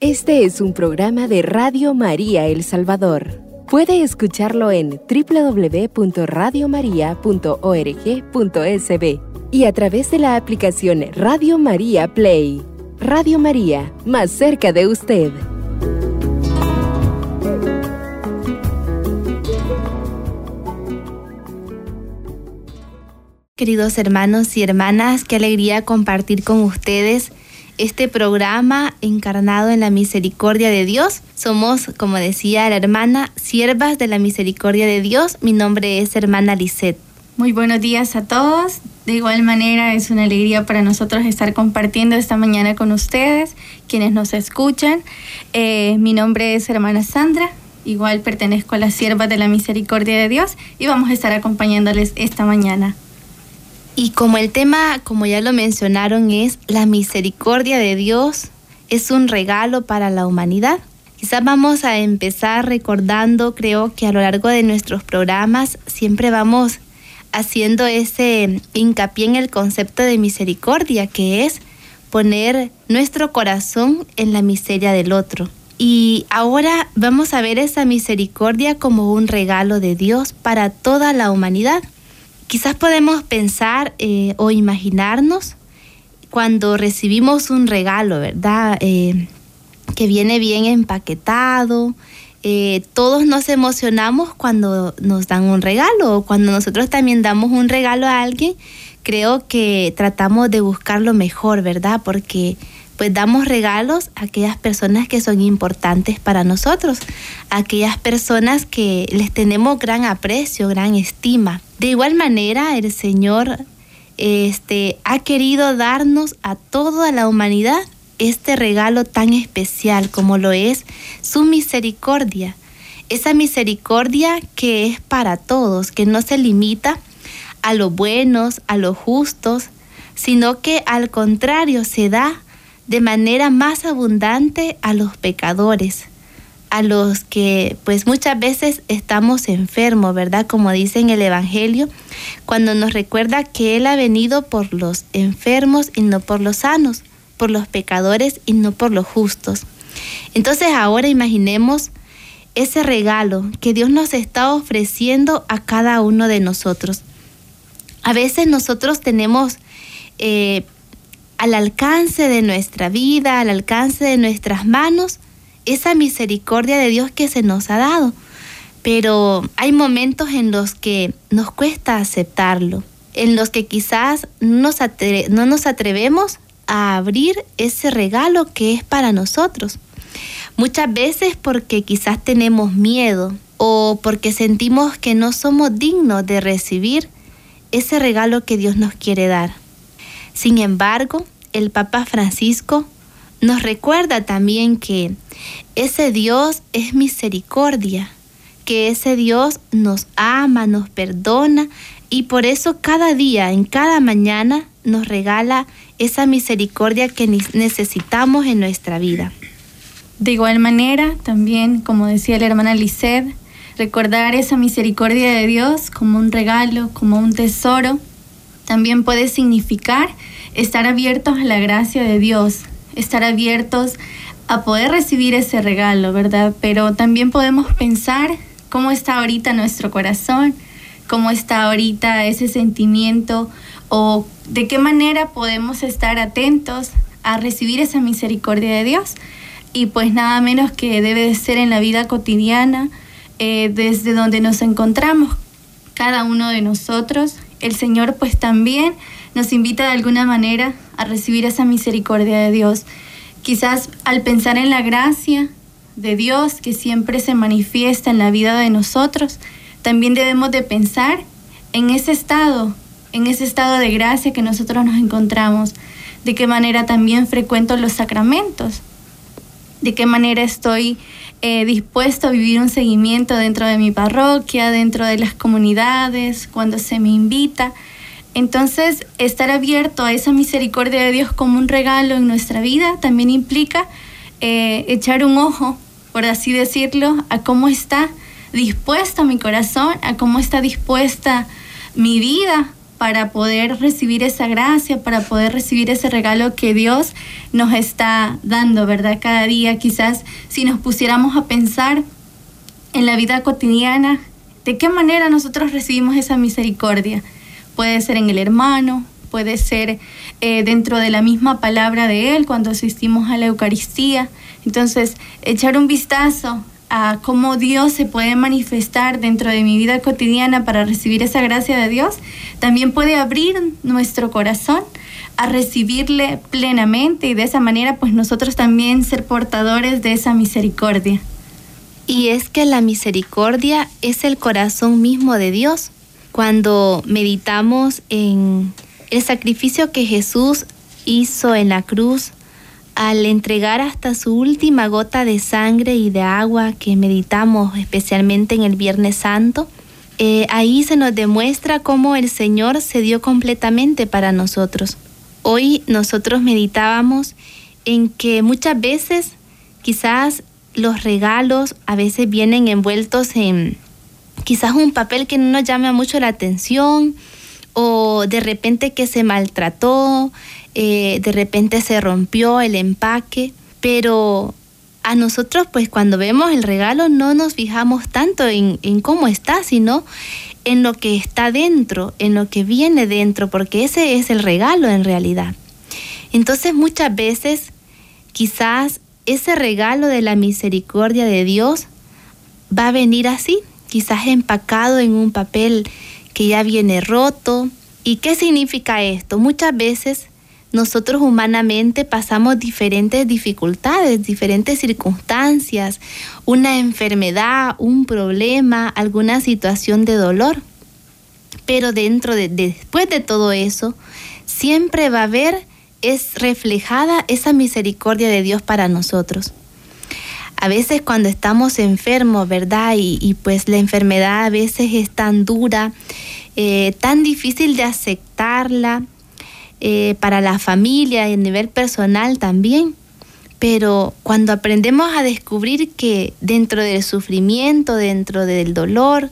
Este es un programa de Radio María El Salvador. Puede escucharlo en www.radiomaria.org.sb y a través de la aplicación Radio María Play. Radio María, más cerca de usted. Queridos hermanos y hermanas, qué alegría compartir con ustedes este programa encarnado en la misericordia de Dios. Somos, como decía la hermana, siervas de la misericordia de Dios. Mi nombre es hermana Lisette. Muy buenos días a todos. De igual manera es una alegría para nosotros estar compartiendo esta mañana con ustedes, quienes nos escuchan. Eh, mi nombre es hermana Sandra. Igual pertenezco a las siervas de la misericordia de Dios y vamos a estar acompañándoles esta mañana. Y como el tema, como ya lo mencionaron, es la misericordia de Dios, es un regalo para la humanidad. Quizás vamos a empezar recordando, creo que a lo largo de nuestros programas siempre vamos haciendo ese hincapié en el concepto de misericordia, que es poner nuestro corazón en la miseria del otro. Y ahora vamos a ver esa misericordia como un regalo de Dios para toda la humanidad. Quizás podemos pensar eh, o imaginarnos cuando recibimos un regalo, ¿verdad? Eh, que viene bien empaquetado. Eh, todos nos emocionamos cuando nos dan un regalo o cuando nosotros también damos un regalo a alguien. Creo que tratamos de buscar lo mejor, ¿verdad? Porque pues damos regalos a aquellas personas que son importantes para nosotros, a aquellas personas que les tenemos gran aprecio, gran estima. De igual manera, el Señor este, ha querido darnos a toda la humanidad este regalo tan especial como lo es su misericordia. Esa misericordia que es para todos, que no se limita a los buenos, a los justos, sino que al contrario se da de manera más abundante a los pecadores, a los que pues muchas veces estamos enfermos, ¿verdad? Como dice en el Evangelio, cuando nos recuerda que Él ha venido por los enfermos y no por los sanos, por los pecadores y no por los justos. Entonces ahora imaginemos ese regalo que Dios nos está ofreciendo a cada uno de nosotros. A veces nosotros tenemos eh, al alcance de nuestra vida, al alcance de nuestras manos, esa misericordia de Dios que se nos ha dado. Pero hay momentos en los que nos cuesta aceptarlo, en los que quizás no nos atrevemos a abrir ese regalo que es para nosotros. Muchas veces porque quizás tenemos miedo o porque sentimos que no somos dignos de recibir ese regalo que Dios nos quiere dar. Sin embargo, el Papa Francisco nos recuerda también que ese Dios es misericordia, que ese Dios nos ama, nos perdona y por eso cada día, en cada mañana, nos regala esa misericordia que necesitamos en nuestra vida. De igual manera, también, como decía la hermana Lisset, recordar esa misericordia de Dios como un regalo, como un tesoro, también puede significar estar abiertos a la gracia de Dios, estar abiertos a poder recibir ese regalo, ¿verdad? Pero también podemos pensar cómo está ahorita nuestro corazón, cómo está ahorita ese sentimiento o de qué manera podemos estar atentos a recibir esa misericordia de Dios. Y pues nada menos que debe de ser en la vida cotidiana, eh, desde donde nos encontramos cada uno de nosotros. El Señor pues también nos invita de alguna manera a recibir esa misericordia de Dios. Quizás al pensar en la gracia de Dios que siempre se manifiesta en la vida de nosotros, también debemos de pensar en ese estado, en ese estado de gracia que nosotros nos encontramos, de qué manera también frecuento los sacramentos, de qué manera estoy eh, dispuesto a vivir un seguimiento dentro de mi parroquia, dentro de las comunidades, cuando se me invita. Entonces, estar abierto a esa misericordia de Dios como un regalo en nuestra vida también implica eh, echar un ojo, por así decirlo, a cómo está dispuesto mi corazón, a cómo está dispuesta mi vida para poder recibir esa gracia, para poder recibir ese regalo que Dios nos está dando, ¿verdad? Cada día quizás si nos pusiéramos a pensar en la vida cotidiana, ¿de qué manera nosotros recibimos esa misericordia? Puede ser en el hermano, puede ser eh, dentro de la misma palabra de Él cuando asistimos a la Eucaristía. Entonces, echar un vistazo a cómo Dios se puede manifestar dentro de mi vida cotidiana para recibir esa gracia de Dios, también puede abrir nuestro corazón a recibirle plenamente y de esa manera pues nosotros también ser portadores de esa misericordia. Y es que la misericordia es el corazón mismo de Dios. Cuando meditamos en el sacrificio que Jesús hizo en la cruz al entregar hasta su última gota de sangre y de agua que meditamos especialmente en el Viernes Santo, eh, ahí se nos demuestra cómo el Señor se dio completamente para nosotros. Hoy nosotros meditábamos en que muchas veces quizás los regalos a veces vienen envueltos en quizás un papel que no nos llama mucho la atención o de repente que se maltrató, eh, de repente se rompió el empaque, pero a nosotros pues cuando vemos el regalo no nos fijamos tanto en, en, cómo está, sino en lo que está dentro, en lo que viene dentro, porque ese es el regalo en realidad. Entonces muchas veces quizás ese regalo de la misericordia de Dios va a venir así, quizás empacado en un papel que ya viene roto. ¿Y qué significa esto? Muchas veces nosotros humanamente pasamos diferentes dificultades, diferentes circunstancias, una enfermedad, un problema, alguna situación de dolor. Pero dentro de, después de todo eso, siempre va a haber es reflejada esa misericordia de Dios para nosotros. A veces cuando estamos enfermos, ¿verdad? Y, pues la enfermedad a veces es tan dura, eh, tan difícil de aceptarla, eh, para la familia y a nivel personal también. Pero cuando aprendemos a descubrir que dentro del sufrimiento, dentro del dolor,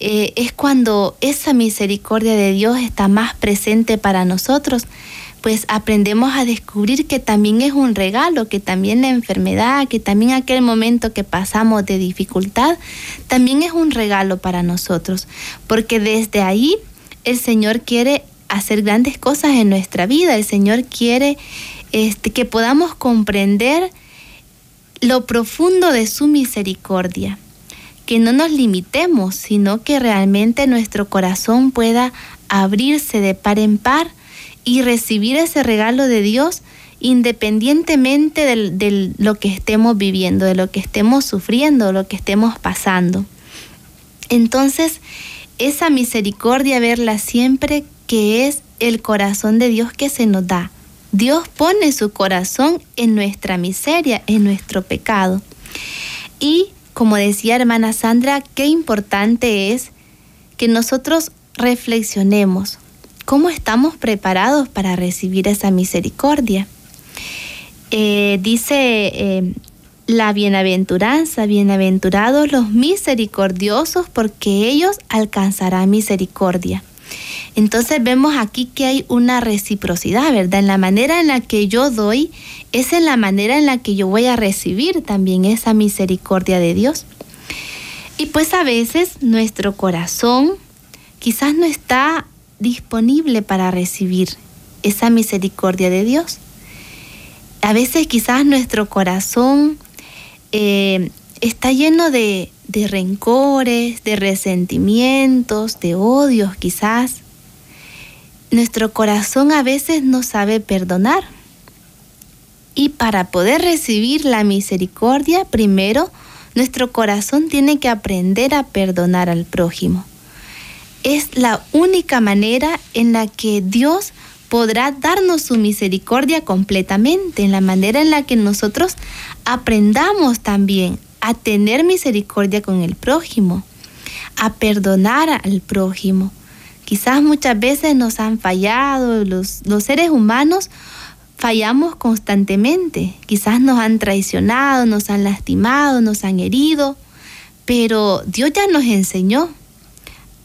eh, es cuando esa misericordia de Dios está más presente para nosotros, pues aprendemos a descubrir que también es un regalo, que también la enfermedad, que también aquel momento que pasamos de dificultad, también es un regalo para nosotros, porque desde ahí el Señor quiere hacer grandes cosas en nuestra vida. El Señor quiere este, que podamos comprender lo profundo de su misericordia, que no nos limitemos, sino que realmente nuestro corazón pueda abrirse de par en par y recibir ese regalo de Dios independientemente de lo que estemos viviendo, de lo que estemos sufriendo, lo que estemos pasando. Entonces, esa misericordia, verla siempre que es el corazón de Dios que se nos da. Dios pone su corazón en nuestra miseria, en nuestro pecado. Y como decía hermana Sandra, qué importante es que nosotros reflexionemos cómo estamos preparados para recibir esa misericordia. Eh, dice eh, la bienaventuranza, bienaventurados los misericordiosos, porque ellos alcanzarán misericordia. Entonces vemos aquí que hay una reciprocidad, ¿verdad? En la manera en la que yo doy, es en la manera en la que yo voy a recibir también esa misericordia de Dios. Y pues a veces nuestro corazón quizás no está disponible para recibir esa misericordia de Dios. A veces quizás nuestro corazón eh, está lleno de, de rencores, de resentimientos, de odios quizás nuestro corazón a veces no sabe perdonar. Y para poder recibir la misericordia, primero, nuestro corazón tiene que aprender a perdonar al prójimo. Es la única manera en la que Dios podrá darnos su misericordia completamente, en la manera en la que nosotros aprendamos también a tener misericordia con el prójimo, a perdonar al prójimo. Quizás muchas veces nos han fallado, los, seres humanos fallamos constantemente, quizás nos han traicionado, nos han lastimado, nos han herido, pero Dios ya nos enseñó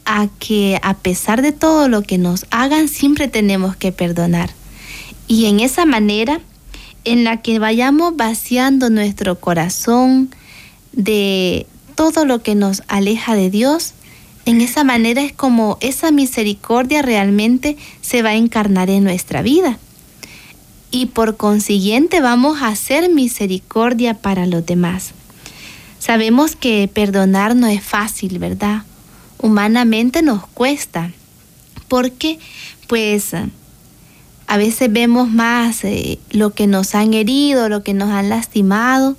a que a pesar de todo lo que nos hagan, siempre tenemos que perdonar. Y en esa manera en la que vayamos vaciando nuestro corazón de todo lo que nos aleja de Dios, en esa manera es como esa misericordia realmente se va a encarnar en nuestra vida. Y por consiguiente vamos a hacer misericordia para los demás. Sabemos que perdonar no es fácil, ¿verdad? Humanamente nos cuesta, porque pues a veces vemos más eh, lo que nos han herido, lo que nos han lastimado,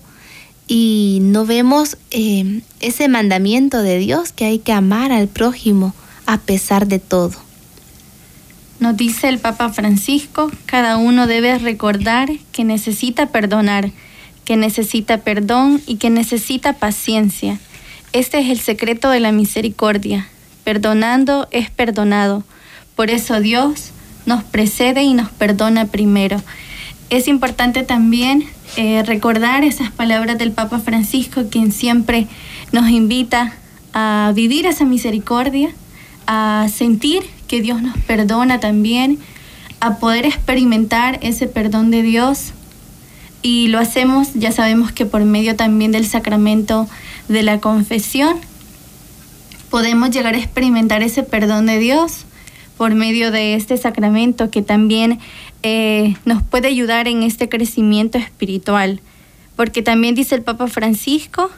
y no vemos eh, ese mandamiento de Dios que hay que amar al prójimo a pesar de todo. Nos dice el Papa Francisco, cada uno debe recordar que necesita perdonar, que necesita perdón y que necesita paciencia. Este es el secreto de la misericordia. Perdonando es perdonado. Por eso Dios nos precede y nos perdona primero. Es importante también eh, recordar esas palabras del Papa Francisco, quien siempre nos invita a vivir esa misericordia, a sentir que Dios nos perdona también, a poder experimentar ese perdón de Dios. Y lo hacemos, ya sabemos que por medio también del sacramento de la confesión, podemos llegar a experimentar ese perdón de Dios por medio de este sacramento que también eh, nos puede ayudar en este crecimiento espiritual. Porque también dice el Papa Francisco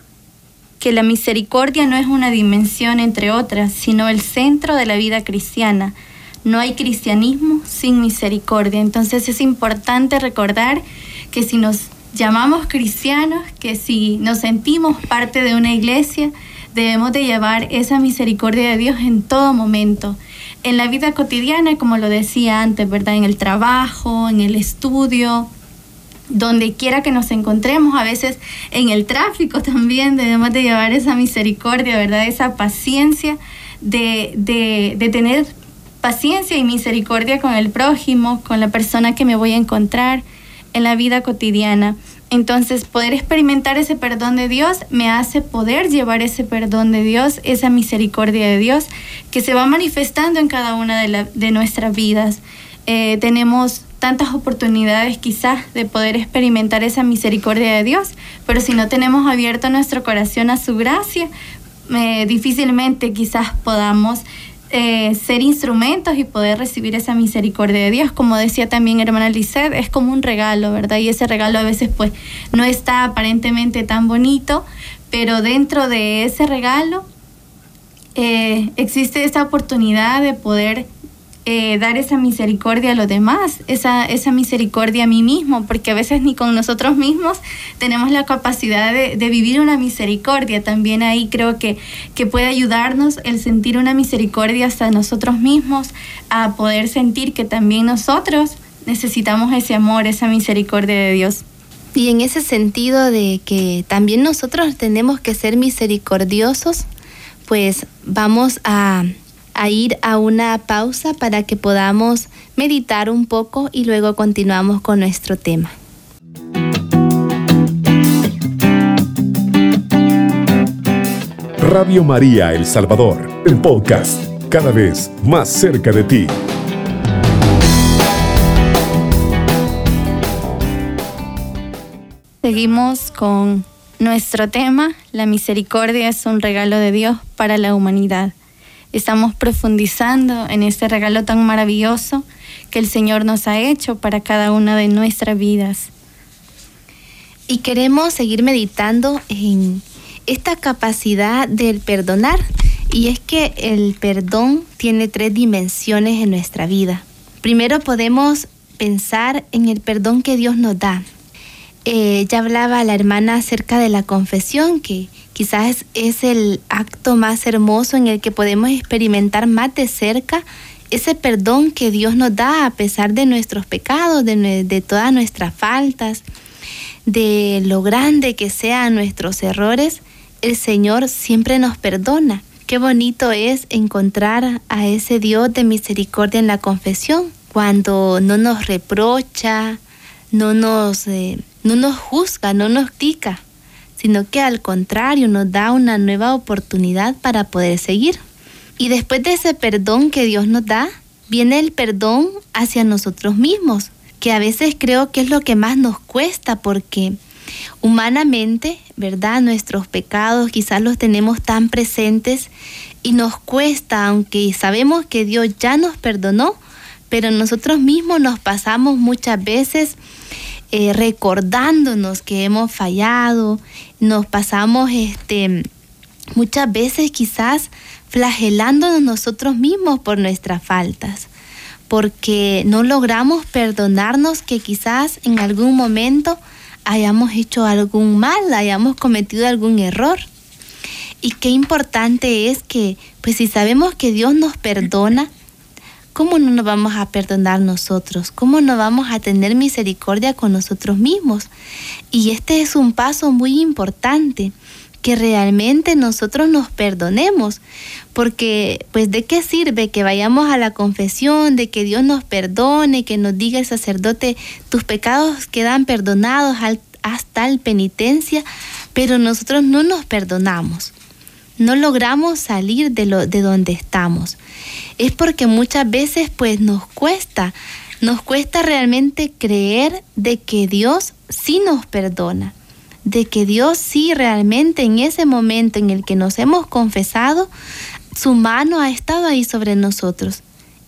que la misericordia no es una dimensión entre otras, sino el centro de la vida cristiana. No hay cristianismo sin misericordia. Entonces es importante recordar que si nos llamamos cristianos, que si nos sentimos parte de una iglesia, debemos de llevar esa misericordia de Dios en todo momento en la vida cotidiana, como lo decía antes, ¿verdad? En el trabajo, en el estudio, donde quiera que nos encontremos, a veces en el tráfico también debemos de llevar esa misericordia, ¿verdad? Esa paciencia de, de, de tener paciencia y misericordia con el prójimo, con la persona que me voy a encontrar en la vida cotidiana. Entonces, poder experimentar ese perdón de Dios me hace poder llevar ese perdón de Dios, esa misericordia de Dios que se va manifestando en cada una de, nuestras vidas. Eh, tenemos tantas oportunidades quizás de poder experimentar esa misericordia de Dios, pero si no tenemos abierto nuestro corazón a su gracia, eh, difícilmente quizás podamos eh, ser instrumentos y poder recibir esa misericordia de Dios. Como decía también hermana Lisset, es como un regalo, ¿verdad? Y ese regalo a veces pues no está aparentemente tan bonito, pero dentro de ese regalo eh, existe esa oportunidad de poder eh, dar esa misericordia a los demás, esa, esa misericordia a mí mismo, porque a veces ni con nosotros mismos tenemos la capacidad de, vivir una misericordia. También ahí creo que, que puede ayudarnos el sentir una misericordia hasta nosotros mismos, a poder sentir que también nosotros necesitamos ese amor, esa misericordia de Dios. Y en ese sentido de que también nosotros tenemos que ser misericordiosos, pues vamos a a ir a una pausa para que podamos meditar un poco y luego continuamos con nuestro tema. Radio María El Salvador, el podcast, cada vez más cerca de ti. Seguimos con nuestro tema, la misericordia es un regalo de Dios para la humanidad estamos profundizando en este regalo tan maravilloso que el Señor nos ha hecho para cada una de nuestras vidas. Y queremos seguir meditando en esta capacidad del perdonar. Y es que el perdón tiene tres dimensiones en nuestra vida. Primero podemos pensar en el perdón que Dios nos da. Eh, ya hablaba la hermana acerca de la confesión, que quizás es el acto más hermoso en el que podemos experimentar más de cerca ese perdón que Dios nos da a pesar de nuestros pecados, de, todas nuestras faltas, de lo grande que sean nuestros errores, el Señor siempre nos perdona. Qué bonito es encontrar a ese Dios de misericordia en la confesión, cuando no nos reprocha, no nos, eh, no nos juzga, no nos critica, sino que al contrario nos da una nueva oportunidad para poder seguir. Y después de ese perdón que Dios nos da, viene el perdón hacia nosotros mismos, que a veces creo que es lo que más nos cuesta porque humanamente, ¿verdad? Nuestros pecados quizás los tenemos tan presentes y nos cuesta, aunque sabemos que Dios ya nos perdonó, pero nosotros mismos nos pasamos muchas veces eh, recordándonos que hemos fallado, nos pasamos este, muchas veces quizás flagelándonos nosotros mismos por nuestras faltas, porque no logramos perdonarnos que quizás en algún momento hayamos hecho algún mal, hayamos cometido algún error. Y qué importante es que, pues si sabemos que Dios nos perdona, ¿cómo no nos vamos a perdonar nosotros? ¿Cómo no vamos a tener misericordia con nosotros mismos? Y este es un paso muy importante, que realmente nosotros nos perdonemos, porque pues de qué sirve que vayamos a la confesión, de que Dios nos perdone, que nos diga el sacerdote, tus pecados quedan perdonados hasta el penitencia, pero nosotros no nos perdonamos no logramos salir de, lo, de donde estamos. Es porque muchas veces pues nos cuesta, nos cuesta realmente creer de que Dios sí nos perdona, de que Dios sí realmente en ese momento en el que nos hemos confesado, su mano ha estado ahí sobre nosotros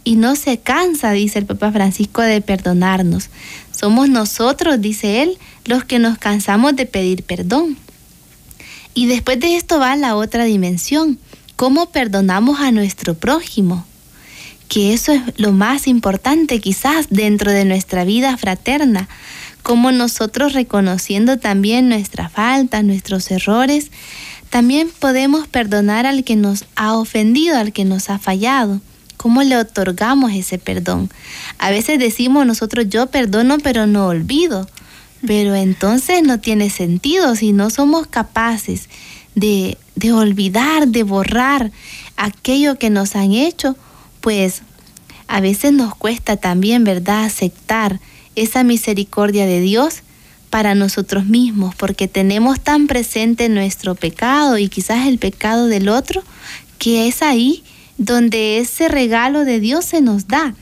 y no se cansa, dice el Papa Francisco, de perdonarnos. Somos nosotros, dice él, los que nos cansamos de pedir perdón. Y después de esto va la otra dimensión, cómo perdonamos a nuestro prójimo, que eso es lo más importante quizás dentro de nuestra vida fraterna, cómo nosotros reconociendo también nuestras faltas, nuestros errores, también podemos perdonar al que nos ha ofendido, al que nos ha fallado. ¿Cómo le otorgamos ese perdón? A veces decimos nosotros yo perdono pero no olvido. Pero entonces no tiene sentido si no somos capaces de, de olvidar, de borrar aquello que nos han hecho, pues a veces nos cuesta también, ¿verdad?, aceptar esa misericordia de Dios para nosotros mismos, porque tenemos tan presente nuestro pecado y quizás el pecado del otro, que es ahí donde ese regalo de Dios se nos da.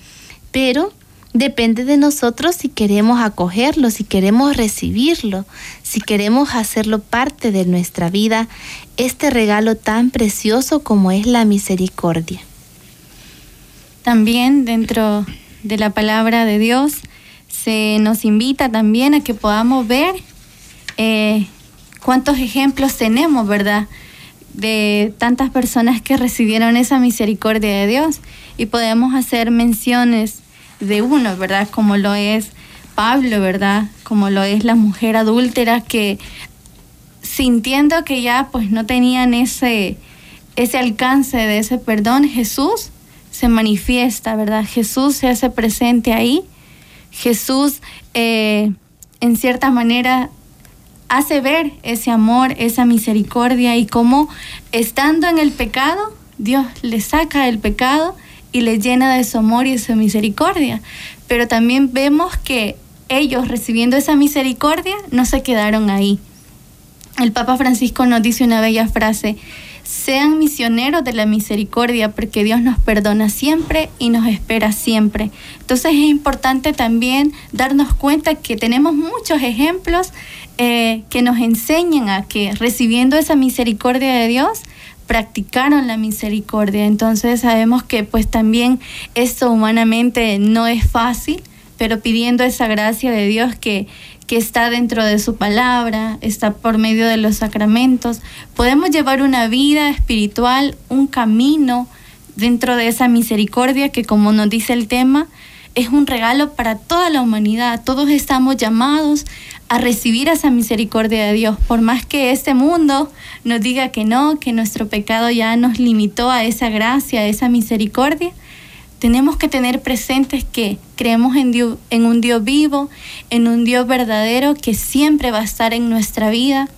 Pero Depende de nosotros si queremos acogerlo, si queremos recibirlo, si queremos hacerlo parte de nuestra vida, este regalo tan precioso como es la misericordia. También dentro de la palabra de Dios se nos invita también a que podamos ver eh, cuántos ejemplos tenemos, ¿verdad? De tantas personas que recibieron esa misericordia de Dios y podemos hacer menciones de uno, ¿verdad? Como lo es Pablo, ¿verdad? Como lo es la mujer adúltera que sintiendo que ya pues no tenían ese, ese alcance de ese perdón, Jesús se manifiesta, ¿verdad? Jesús se hace presente ahí. Jesús eh, en cierta manera hace ver ese amor, esa misericordia y cómo estando en el pecado, Dios le saca el pecado y les llena de su amor y de su misericordia. Pero también vemos que ellos recibiendo esa misericordia no se quedaron ahí. El Papa Francisco nos dice una bella frase, sean misioneros de la misericordia porque Dios nos perdona siempre y nos espera siempre. Entonces es importante también darnos cuenta que tenemos muchos ejemplos eh, que nos enseñan a que recibiendo esa misericordia de Dios, practicaron la misericordia. Entonces sabemos que pues también esto humanamente no es fácil, pero pidiendo esa gracia de Dios que, que está dentro de su palabra, está por medio de los sacramentos, podemos llevar una vida espiritual, un camino dentro de esa misericordia que como nos dice el tema, es un regalo para toda la humanidad. Todos estamos llamados a recibir esa misericordia de Dios, por más que este mundo nos diga que no, que nuestro pecado ya nos limitó a esa gracia, a esa misericordia. Tenemos que tener presentes que creemos en, Dios, en un Dios vivo, en un Dios verdadero que siempre va a estar en nuestra vida,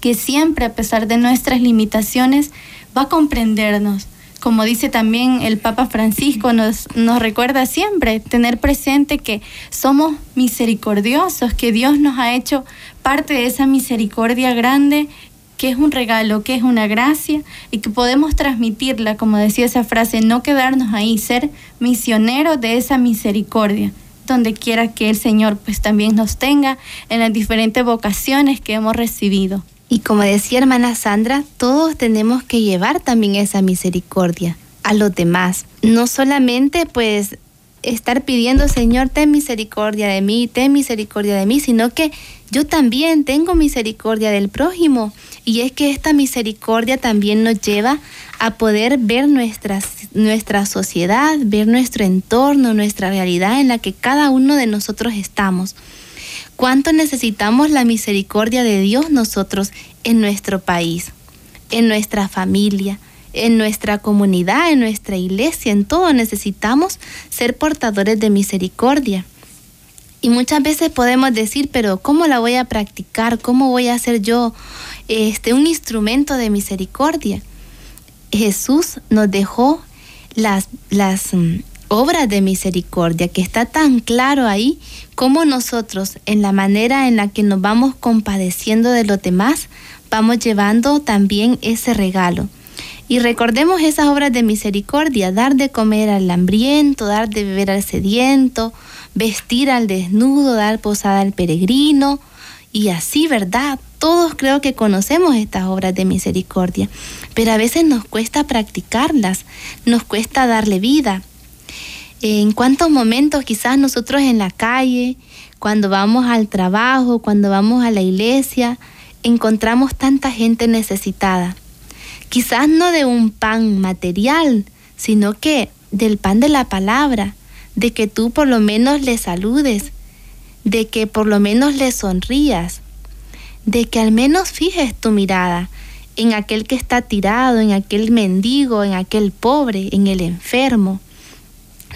que siempre, a pesar de nuestras limitaciones, va a comprendernos, como dice también el Papa Francisco, nos, recuerda siempre tener presente que somos misericordiosos, que Dios nos ha hecho parte de esa misericordia grande que es un regalo, que es una gracia y que podemos transmitirla, como decía esa frase, no quedarnos ahí, ser misioneros de esa misericordia, donde quiera que el Señor pues también nos tenga en las diferentes vocaciones que hemos recibido. Y como decía hermana Sandra, todos tenemos que llevar también esa misericordia a los demás. No solamente pues estar pidiendo, Señor, ten misericordia de mí, ten misericordia de mí, sino que yo también tengo misericordia del prójimo. Y es que esta misericordia también nos lleva a poder ver nuestra, nuestra sociedad, ver nuestro entorno, nuestra realidad en la que cada uno de nosotros estamos. ¿Cuánto necesitamos la misericordia de Dios nosotros en nuestro país, en nuestra familia, en nuestra comunidad, en nuestra iglesia, en todo necesitamos ser portadores de misericordia. Y muchas veces podemos decir, pero ¿cómo la voy a practicar? ¿Cómo voy a ser yo este, un instrumento de misericordia? Jesús nos dejó las, las obras de misericordia, que está tan claro ahí como nosotros, en la manera en la que nos vamos compadeciendo de los demás, vamos llevando también ese regalo. Y recordemos esas obras de misericordia, dar de comer al hambriento, dar de beber al sediento, vestir al desnudo, dar posada al peregrino, y así, ¿verdad? Todos creo que conocemos estas obras de misericordia, pero a veces nos cuesta practicarlas, nos cuesta darle vida. En cuántos momentos quizás nosotros en la calle, cuando vamos al trabajo, cuando vamos a la iglesia, encontramos tanta gente necesitada quizás no de un pan material, sino que del pan de la palabra, de que tú por lo menos le saludes, de que por lo menos le sonrías, de que al menos fijes tu mirada en aquel que está tirado, en aquel mendigo, en aquel pobre, en el enfermo.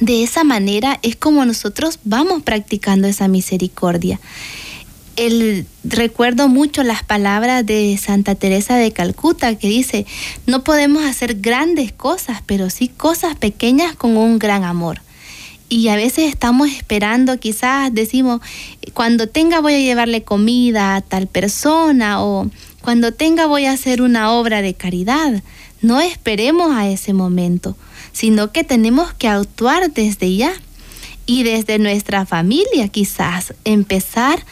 De esa manera es como nosotros vamos practicando esa misericordia el, recuerdo mucho las palabras de Santa Teresa de Calcuta que dice, no podemos hacer grandes cosas, pero sí cosas pequeñas con un gran amor. Y a veces estamos esperando, quizás decimos, cuando tenga voy a llevarle comida a tal persona o cuando tenga voy a hacer una obra de caridad. No esperemos a ese momento, sino que tenemos que actuar desde ya y desde nuestra familia quizás empezar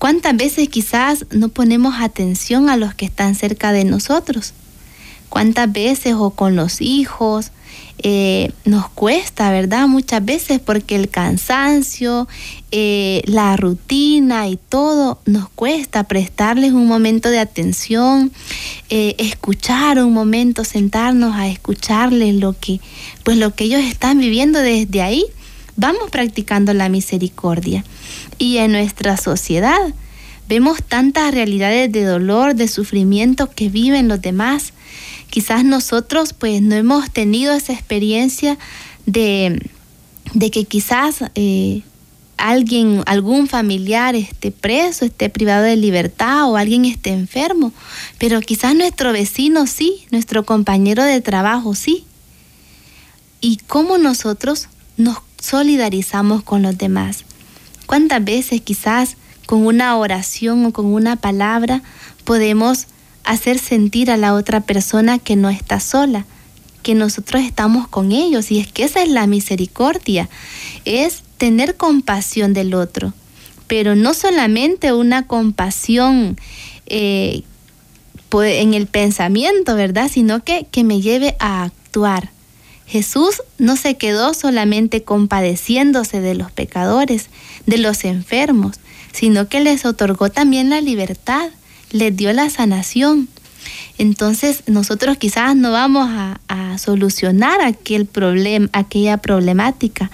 ¿Cuántas veces quizás no ponemos atención a los que están cerca de nosotros? ¿Cuántas veces o con los hijos eh, nos cuesta, verdad? Muchas veces porque el cansancio, eh, la rutina y todo nos cuesta prestarles un momento de atención, eh, escuchar un momento, sentarnos a escucharles lo que, pues lo que ellos están viviendo desde ahí. Vamos practicando la misericordia y en nuestra sociedad. Vemos tantas realidades de dolor, de sufrimiento que viven los demás. Quizás nosotros pues no hemos tenido esa experiencia de, de que quizás eh, alguien, algún familiar esté preso, esté privado de libertad o alguien esté enfermo, pero quizás nuestro vecino sí, nuestro compañero de trabajo sí. ¿Y cómo nosotros nos solidarizamos con los demás? ¿Cuántas veces quizás con una oración o con una palabra podemos hacer sentir a la otra persona que no está sola, que nosotros estamos con ellos? Y es que esa es la misericordia, es tener compasión del otro, pero no solamente una compasión eh, en el pensamiento, ¿verdad? Sino que, que me lleve a actuar. Jesús no se quedó solamente compadeciéndose de los pecadores, de los enfermos, sino que les otorgó también la libertad, les dio la sanación. Entonces nosotros quizás no vamos a, solucionar aquel aquella problemática,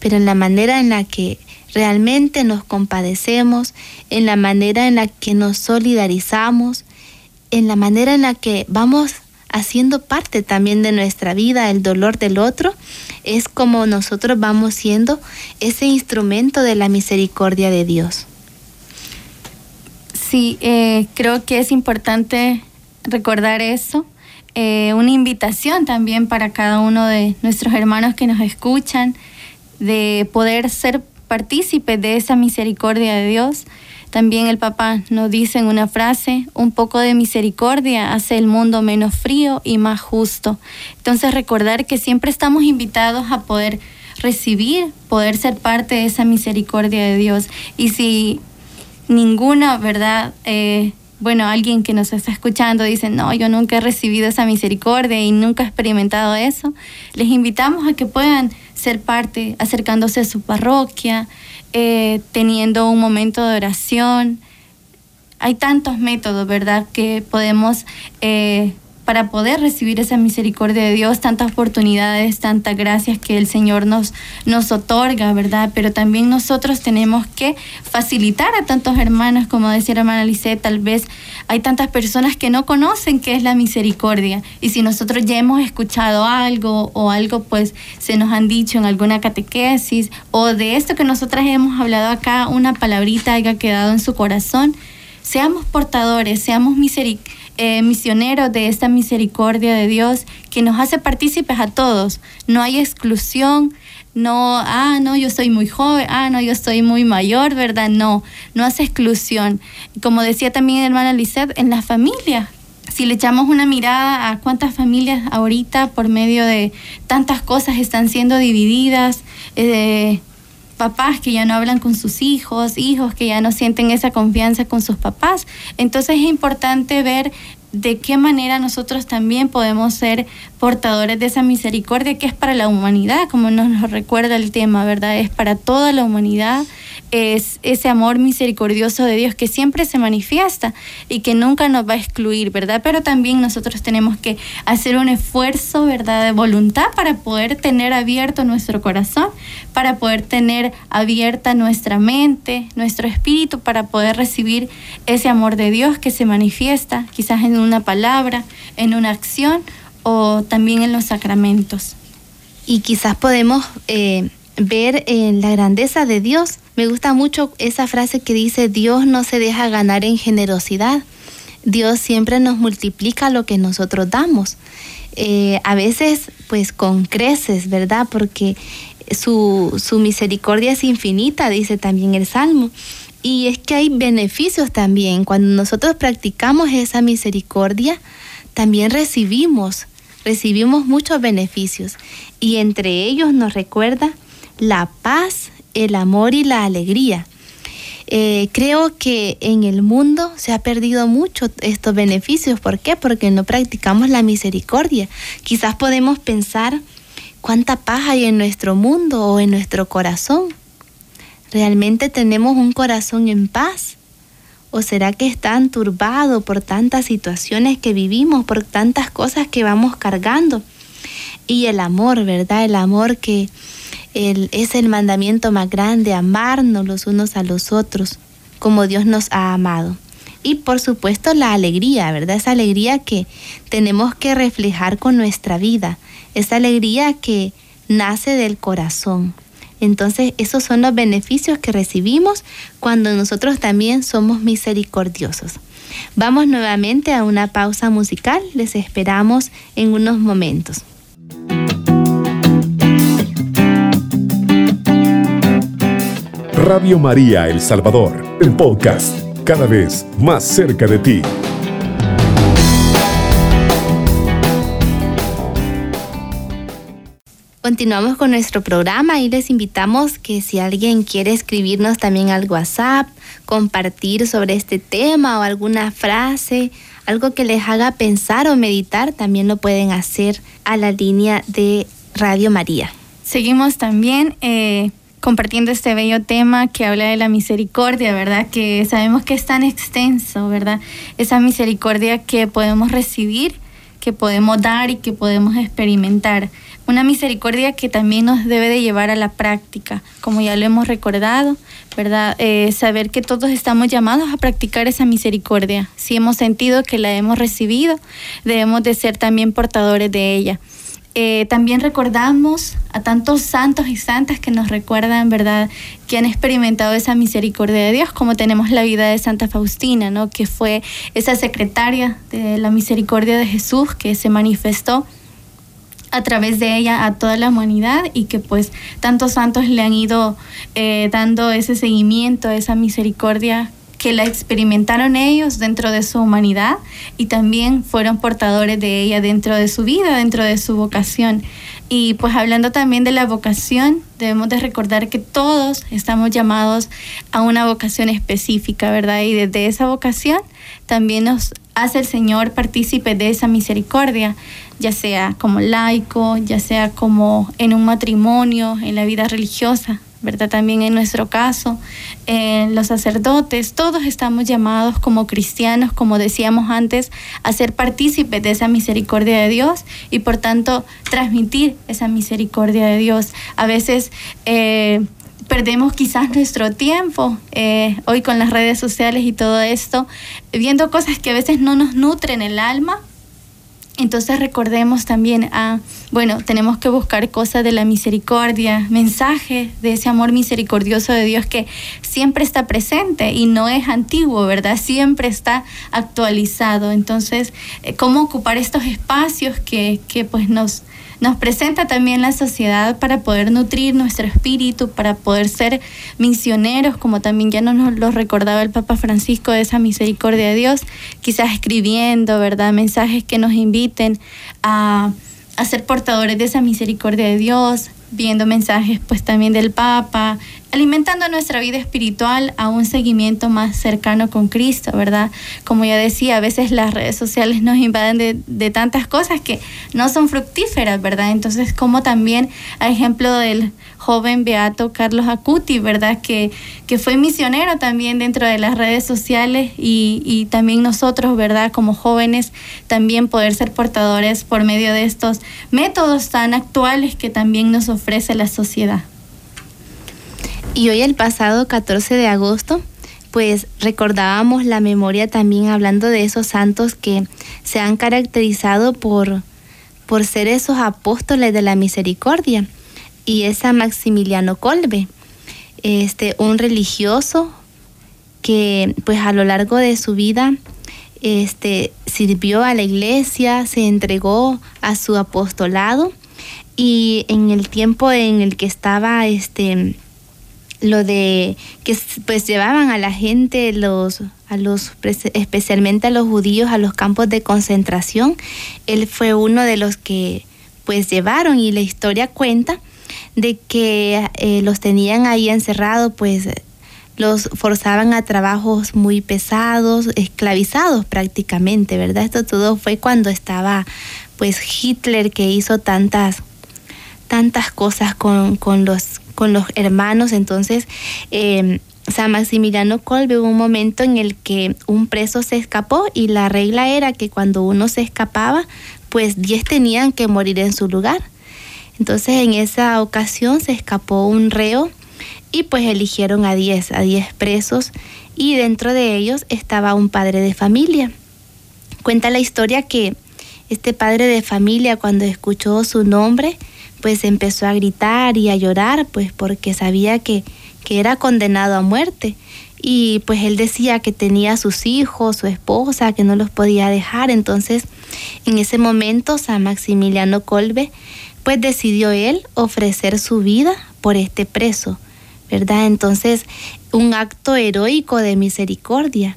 pero en la manera en la que realmente nos compadecemos, en la manera en la que nos solidarizamos, en la manera en la que vamos haciendo parte también de nuestra vida el dolor del otro, es como nosotros vamos siendo ese instrumento de la misericordia de Dios. Sí, eh, creo que es importante recordar eso. Eh, una invitación también para cada uno de nuestros hermanos que nos escuchan, de poder ser partícipes de esa misericordia de Dios. También el Papa nos dice en una frase, un poco de misericordia hace el mundo menos frío y más justo. Entonces recordar que siempre estamos invitados a poder recibir, poder ser parte de esa misericordia de Dios. Y si ninguna, ¿verdad? Eh, bueno, alguien que nos está escuchando dice, no, yo nunca he recibido esa misericordia y nunca he experimentado eso, les invitamos a que puedan ser parte, acercándose a su parroquia, eh, teniendo un momento de oración. Hay tantos métodos, ¿verdad?, que podemos eh, para poder recibir esa misericordia de Dios, tantas oportunidades, tantas gracias que el Señor nos, nos otorga, ¿verdad? Pero también nosotros tenemos que facilitar a tantos hermanos, como decía la hermana Lisette, tal vez hay tantas personas que no conocen qué es la misericordia. Y si nosotros ya hemos escuchado algo o algo, pues se nos han dicho en alguna catequesis o de esto que nosotras hemos hablado acá, una palabrita haya quedado en su corazón, seamos portadores, seamos misericordiosos eh, misioneros de esta misericordia de Dios que nos hace partícipes a todos. No hay exclusión, no, ah, no, yo soy muy joven, ah, no, yo soy muy mayor, ¿verdad? No, no hace exclusión. Como decía también hermana Lisette, en la familia. Si le echamos una mirada a cuántas familias ahorita por medio de tantas cosas están siendo divididas, eh, papás que ya no hablan con sus hijos, hijos que ya no sienten esa confianza con sus papás. Entonces es importante ver de qué manera nosotros también podemos ser portadores de esa misericordia que es para la humanidad, como nos recuerda el tema, ¿verdad? Es para toda la humanidad es ese amor misericordioso de Dios que siempre se manifiesta y que nunca nos va a excluir, ¿verdad? Pero también nosotros tenemos que hacer un esfuerzo, ¿verdad?, de voluntad para poder tener abierto nuestro corazón, para poder tener abierta nuestra mente, nuestro espíritu, para poder recibir ese amor de Dios que se manifiesta quizás en una palabra, en una acción o también en los sacramentos. Y quizás podemos eh, ver en la grandeza de Dios. Me gusta mucho esa frase que dice, Dios no se deja ganar en generosidad. Dios siempre nos multiplica lo que nosotros damos. Eh, a veces pues con creces, ¿verdad? Porque su, su misericordia es infinita, dice también el Salmo. Y es que hay beneficios también. Cuando nosotros practicamos esa misericordia, también recibimos, recibimos muchos beneficios. Y entre ellos nos recuerda la paz, el amor y la alegría. Eh, creo que en el mundo se ha perdido mucho estos beneficios. ¿Por qué? Porque no practicamos la misericordia. Quizás podemos pensar cuánta paz hay en nuestro mundo o en nuestro corazón. ¿Realmente tenemos un corazón en paz? ¿O será que está turbado por tantas situaciones que vivimos, por tantas cosas que vamos cargando? Y el amor, ¿verdad? El amor que, es el mandamiento más grande, amarnos los unos a los otros, como Dios nos ha amado. Y por supuesto la alegría, ¿verdad? Esa alegría que tenemos que reflejar con nuestra vida, esa alegría que nace del corazón. Entonces esos son los beneficios que recibimos cuando nosotros también somos misericordiosos. Vamos nuevamente a una pausa musical, les esperamos en unos momentos. Radio María El Salvador, el podcast, cada vez más cerca de ti. Continuamos con nuestro programa y les invitamos que si alguien quiere escribirnos también al WhatsApp, compartir sobre este tema o alguna frase, algo que les haga pensar o meditar, también lo pueden hacer a la línea de Radio María. Seguimos también eh, compartiendo este bello tema que habla de la misericordia, ¿verdad? Que sabemos que es tan extenso, ¿verdad? Esa misericordia que podemos recibir, que podemos dar y que podemos experimentar. Una misericordia que también nos debe de llevar a la práctica, como ya lo hemos recordado, ¿verdad? Eh, saber que todos estamos llamados a practicar esa misericordia. Si hemos sentido que la hemos recibido, debemos de ser también portadores de ella. Eh, también recordamos a tantos santos y santas que nos recuerdan, ¿verdad?, que han experimentado esa misericordia de Dios, como tenemos la vida de Santa Faustina, ¿no?, que fue esa secretaria de la misericordia de Jesús que se manifestó a través de ella a toda la humanidad y que pues tantos santos le han ido eh, dando ese seguimiento, esa misericordia que la experimentaron ellos dentro de su humanidad y también fueron portadores de ella dentro de su vida, dentro de su vocación. Y pues hablando también de la vocación, debemos de recordar que todos estamos llamados a una vocación específica, ¿verdad? Y desde esa vocación también nos hace el Señor partícipe de esa misericordia, ya sea como laico, ya sea como en un matrimonio, en la vida religiosa, ¿verdad? También en nuestro caso, en los sacerdotes, todos estamos llamados como cristianos, como decíamos antes, a ser partícipes de esa misericordia de Dios y por tanto transmitir esa misericordia de Dios. A veces eh, perdemos quizás nuestro tiempo eh, hoy con las redes sociales y todo esto, viendo cosas que a veces no nos nutren el alma entonces recordemos también a, bueno, tenemos que buscar cosas de la misericordia, mensajes de ese amor misericordioso de Dios que siempre está presente y no es antiguo, ¿verdad? Siempre está actualizado. Entonces, eh, ¿cómo ocupar estos espacios que, que pues nos, nos presenta también la sociedad para poder nutrir nuestro espíritu, para poder ser misioneros, como también ya nos lo recordaba el Papa Francisco de esa misericordia de Dios, quizás escribiendo, ¿verdad? Mensajes que nos inviten a, a ser portadores de esa misericordia de Dios, viendo mensajes pues también del Papa, alimentando nuestra vida espiritual a un seguimiento más cercano con Cristo, ¿verdad? Como ya decía, a veces las redes sociales nos invaden de, de tantas cosas que no son fructíferas, ¿verdad? Entonces, como también, a ejemplo del joven beato Carlos Acuti, ¿verdad? Que, que fue misionero también dentro de las redes sociales y, y también nosotros, ¿verdad? Como jóvenes, también poder ser portadores por medio de estos métodos tan actuales que también nos ofrece la sociedad. Y hoy el pasado 14 de agosto, pues recordábamos la memoria también hablando de esos santos que se han caracterizado por, por ser esos apóstoles de la misericordia. Y es a Maximiliano Colbe, este, un religioso que pues a lo largo de su vida este, sirvió a la iglesia, se entregó a su apostolado y en el tiempo en el que estaba este, lo de que pues llevaban a la gente los a los especialmente a los judíos a los campos de concentración él fue uno de los que pues llevaron y la historia cuenta de que eh, los tenían ahí encerrados pues los forzaban a trabajos muy pesados esclavizados prácticamente verdad esto todo fue cuando estaba pues Hitler que hizo tantas tantas cosas con, con los con los hermanos. Entonces, eh, San Maximiliano Colbe hubo un momento en el que un preso se escapó y la regla era que cuando uno se escapaba, pues 10 tenían que morir en su lugar. Entonces en esa ocasión se escapó un reo y pues eligieron a 10, a 10 presos y dentro de ellos estaba un padre de familia. Cuenta la historia que este padre de familia cuando escuchó su nombre, pues empezó a gritar y a llorar, pues porque sabía que, que era condenado a muerte. Y pues él decía que tenía sus hijos, su esposa, que no los podía dejar. Entonces, en ese momento, San Maximiliano Colbe, pues decidió él ofrecer su vida por este preso, ¿verdad? Entonces, un acto heroico de misericordia.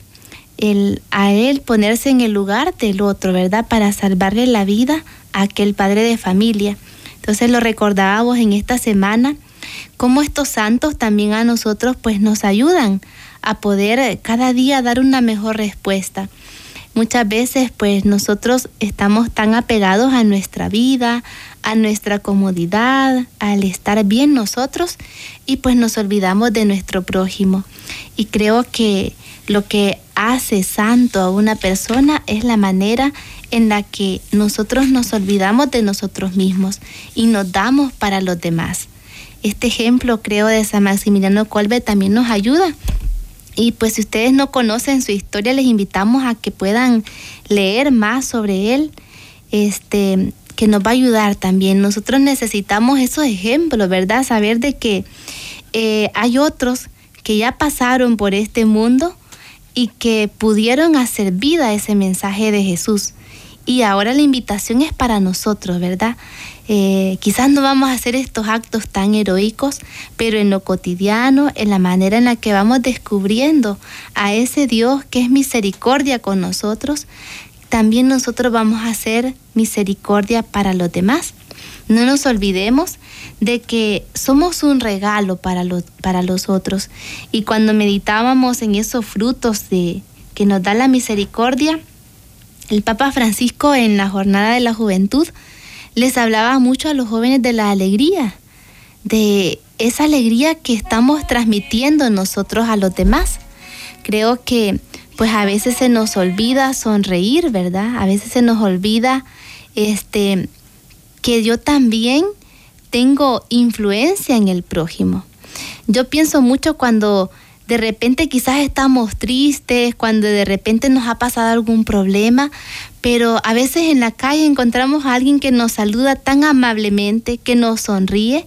El, a él ponerse en el lugar del otro, ¿verdad? Para salvarle la vida a aquel padre de familia. Entonces lo recordábamos en esta semana, cómo estos santos también a nosotros pues nos ayudan a poder cada día dar una mejor respuesta. Muchas veces pues nosotros estamos tan apegados a nuestra vida, a nuestra comodidad, al estar bien nosotros y pues nos olvidamos de nuestro prójimo. Y creo que lo que hace santo a una persona es la manera en la que nosotros nos olvidamos de nosotros mismos y nos damos para los demás. Este ejemplo, creo, de San Maximiliano Colbe también nos ayuda. Y pues si ustedes no conocen su historia, les invitamos a que puedan leer más sobre él, este, que nos va a ayudar también. Nosotros necesitamos esos ejemplos, ¿verdad? Saber de que eh, hay otros que ya pasaron por este mundo y que pudieron hacer vida ese mensaje de Jesús Y ahora la invitación es para nosotros, ¿verdad? Eh, quizás no vamos a hacer estos actos tan heroicos, pero en lo cotidiano, en la manera en la que vamos descubriendo a ese Dios que es misericordia con nosotros, también nosotros vamos a hacer misericordia para los demás. No nos olvidemos de que somos un regalo para los, para los otros. Y cuando meditábamos en esos frutos de, que nos da la misericordia, el Papa Francisco en la Jornada de la Juventud les hablaba mucho a los jóvenes de la alegría, de esa alegría que estamos transmitiendo nosotros a los demás. Creo que pues a veces se nos olvida sonreír, ¿verdad? A veces se nos olvida este que yo también tengo influencia en el prójimo. Yo pienso mucho cuando de repente quizás estamos tristes, cuando de repente nos ha pasado algún problema, pero a veces en la calle encontramos a alguien que nos saluda tan amablemente, que nos sonríe.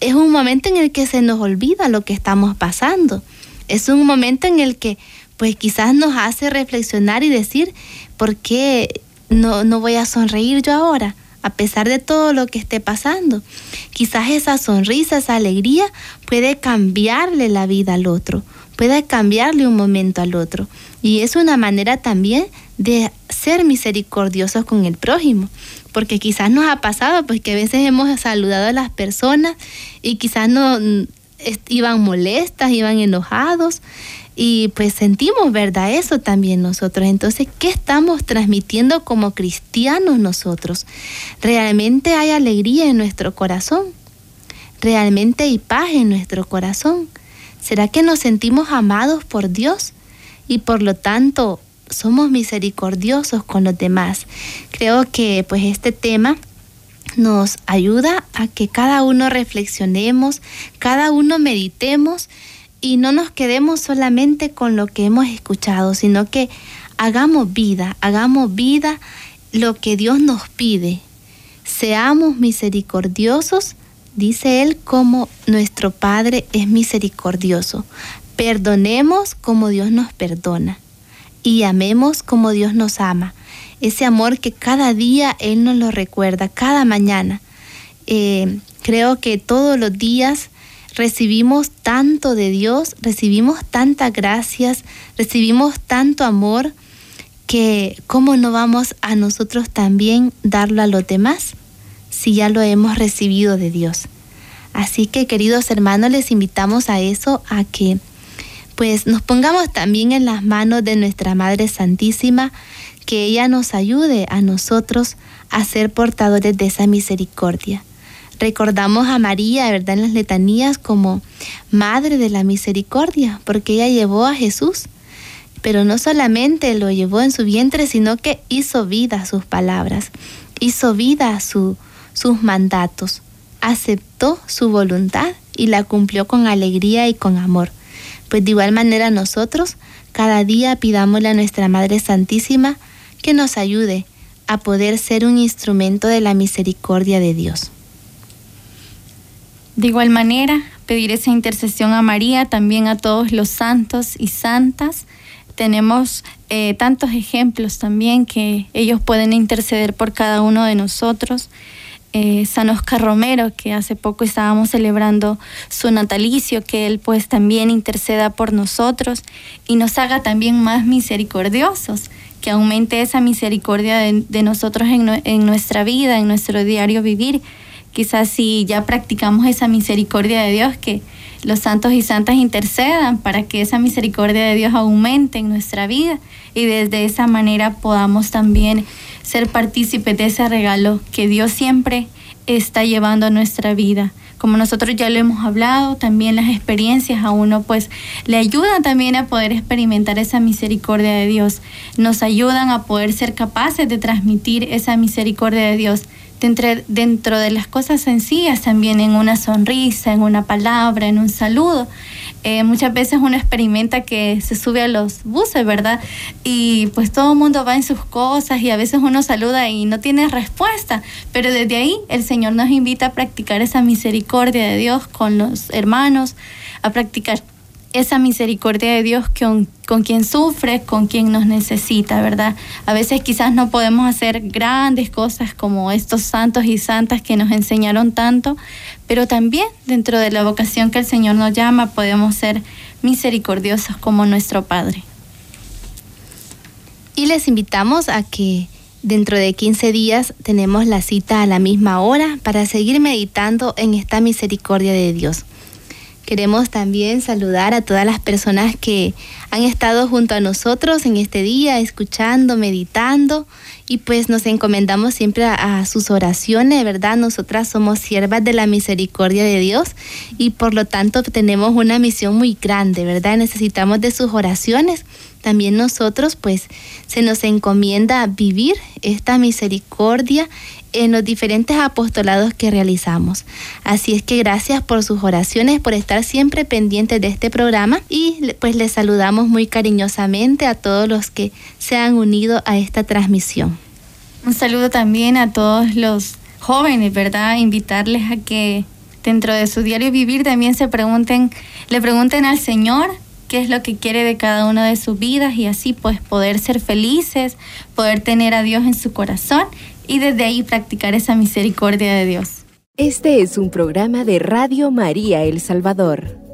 Es un momento en el que se nos olvida lo que estamos pasando. Es un momento en el que pues quizás nos hace reflexionar y decir, ¿por qué no, no voy a sonreír yo ahora? a pesar de todo lo que esté pasando. Quizás esa sonrisa, esa alegría puede cambiarle la vida al otro, puede cambiarle un momento al otro. Y es una manera también de ser misericordiosos con el prójimo, porque quizás nos ha pasado pues que a veces hemos saludado a las personas y quizás no mm, iban molestas, iban enojados y pues sentimos, ¿verdad? Eso también nosotros. Entonces, ¿qué estamos transmitiendo como cristianos nosotros? ¿Realmente hay alegría en nuestro corazón? ¿Realmente hay paz en nuestro corazón? ¿Será que nos sentimos amados por Dios y por lo tanto somos misericordiosos con los demás? Creo que pues este tema nos ayuda a que cada uno reflexionemos, cada uno meditemos y no nos quedemos solamente con lo que hemos escuchado, sino que hagamos vida, hagamos vida lo que Dios nos pide. Seamos misericordiosos, dice Él, como nuestro Padre es misericordioso. Perdonemos como Dios nos perdona y amemos como Dios nos ama. Ese amor que cada día Él nos lo recuerda, cada mañana. Eh, creo que todos los días recibimos tanto de Dios, recibimos tantas gracias, recibimos tanto amor, que cómo no vamos a nosotros también darlo a los demás si ya lo hemos recibido de Dios. Así que queridos hermanos, les invitamos a eso, a que pues nos pongamos también en las manos de nuestra Madre Santísima, que ella nos ayude a nosotros a ser portadores de esa misericordia. Recordamos a María, ¿verdad? En las letanías como Madre de la Misericordia, porque ella llevó a Jesús, pero no solamente lo llevó en su vientre, sino que hizo vida sus palabras, hizo vida su, sus mandatos, aceptó su voluntad y la cumplió con alegría y con amor. Pues de igual manera nosotros cada día pidámosle a nuestra Madre Santísima que nos ayude a poder ser un instrumento de la misericordia de Dios. De igual manera, pedir esa intercesión a María, también a todos los santos y santas. Tenemos eh, tantos ejemplos también que ellos pueden interceder por cada uno de nosotros. Eh, San Oscar Romero, que hace poco estábamos celebrando su natalicio, que él pues también interceda por nosotros y nos haga también más misericordiosos, que aumente esa misericordia de, nosotros en, en nuestra vida, en nuestro diario vivir. Quizás si ya practicamos esa misericordia de Dios, que los santos y santas intercedan para que esa misericordia de Dios aumente en nuestra vida y desde esa manera podamos también ser partícipes de ese regalo que Dios siempre está llevando a nuestra vida. Como nosotros ya lo hemos hablado, también las experiencias a uno pues le ayudan también a poder experimentar esa misericordia de Dios. Nos ayudan a poder ser capaces de transmitir esa misericordia de Dios dentro, de las cosas sencillas también en una sonrisa, en una palabra, en un saludo. Eh, muchas veces uno experimenta que se sube a los buses, ¿verdad? Y pues todo el mundo va en sus cosas y a veces uno saluda y no tiene respuesta, pero desde ahí el Señor nos invita a practicar esa misericordia de Dios con los hermanos, a practicar esa misericordia de Dios con, con quien sufre, con quien nos necesita, ¿verdad? A veces quizás no podemos hacer grandes cosas como estos santos y santas que nos enseñaron tanto, pero también dentro de la vocación que el Señor nos llama podemos ser misericordiosos como nuestro Padre. Y les invitamos a que dentro de 15 días tenemos la cita a la misma hora para seguir meditando en esta misericordia de Dios. Queremos también saludar a todas las personas que han estado junto a nosotros en este día, escuchando, meditando y pues nos encomendamos siempre a, sus oraciones, ¿verdad? Nosotras somos siervas de la misericordia de Dios y por lo tanto tenemos una misión muy grande, ¿verdad? Necesitamos de sus oraciones. También nosotros pues se nos encomienda vivir esta misericordia en los diferentes apostolados que realizamos. Así es que gracias por sus oraciones, por estar siempre pendientes de este programa y pues les saludamos muy cariñosamente a todos los que se han unido a esta transmisión. Un saludo también a todos los jóvenes, ¿verdad? Invitarles a que dentro de su diario vivir también se pregunten, le pregunten al Señor qué es lo que quiere de cada una de sus vidas y así pues poder ser felices, poder tener a Dios en su corazón y desde ahí practicar esa misericordia de Dios. Este es un programa de Radio María El Salvador.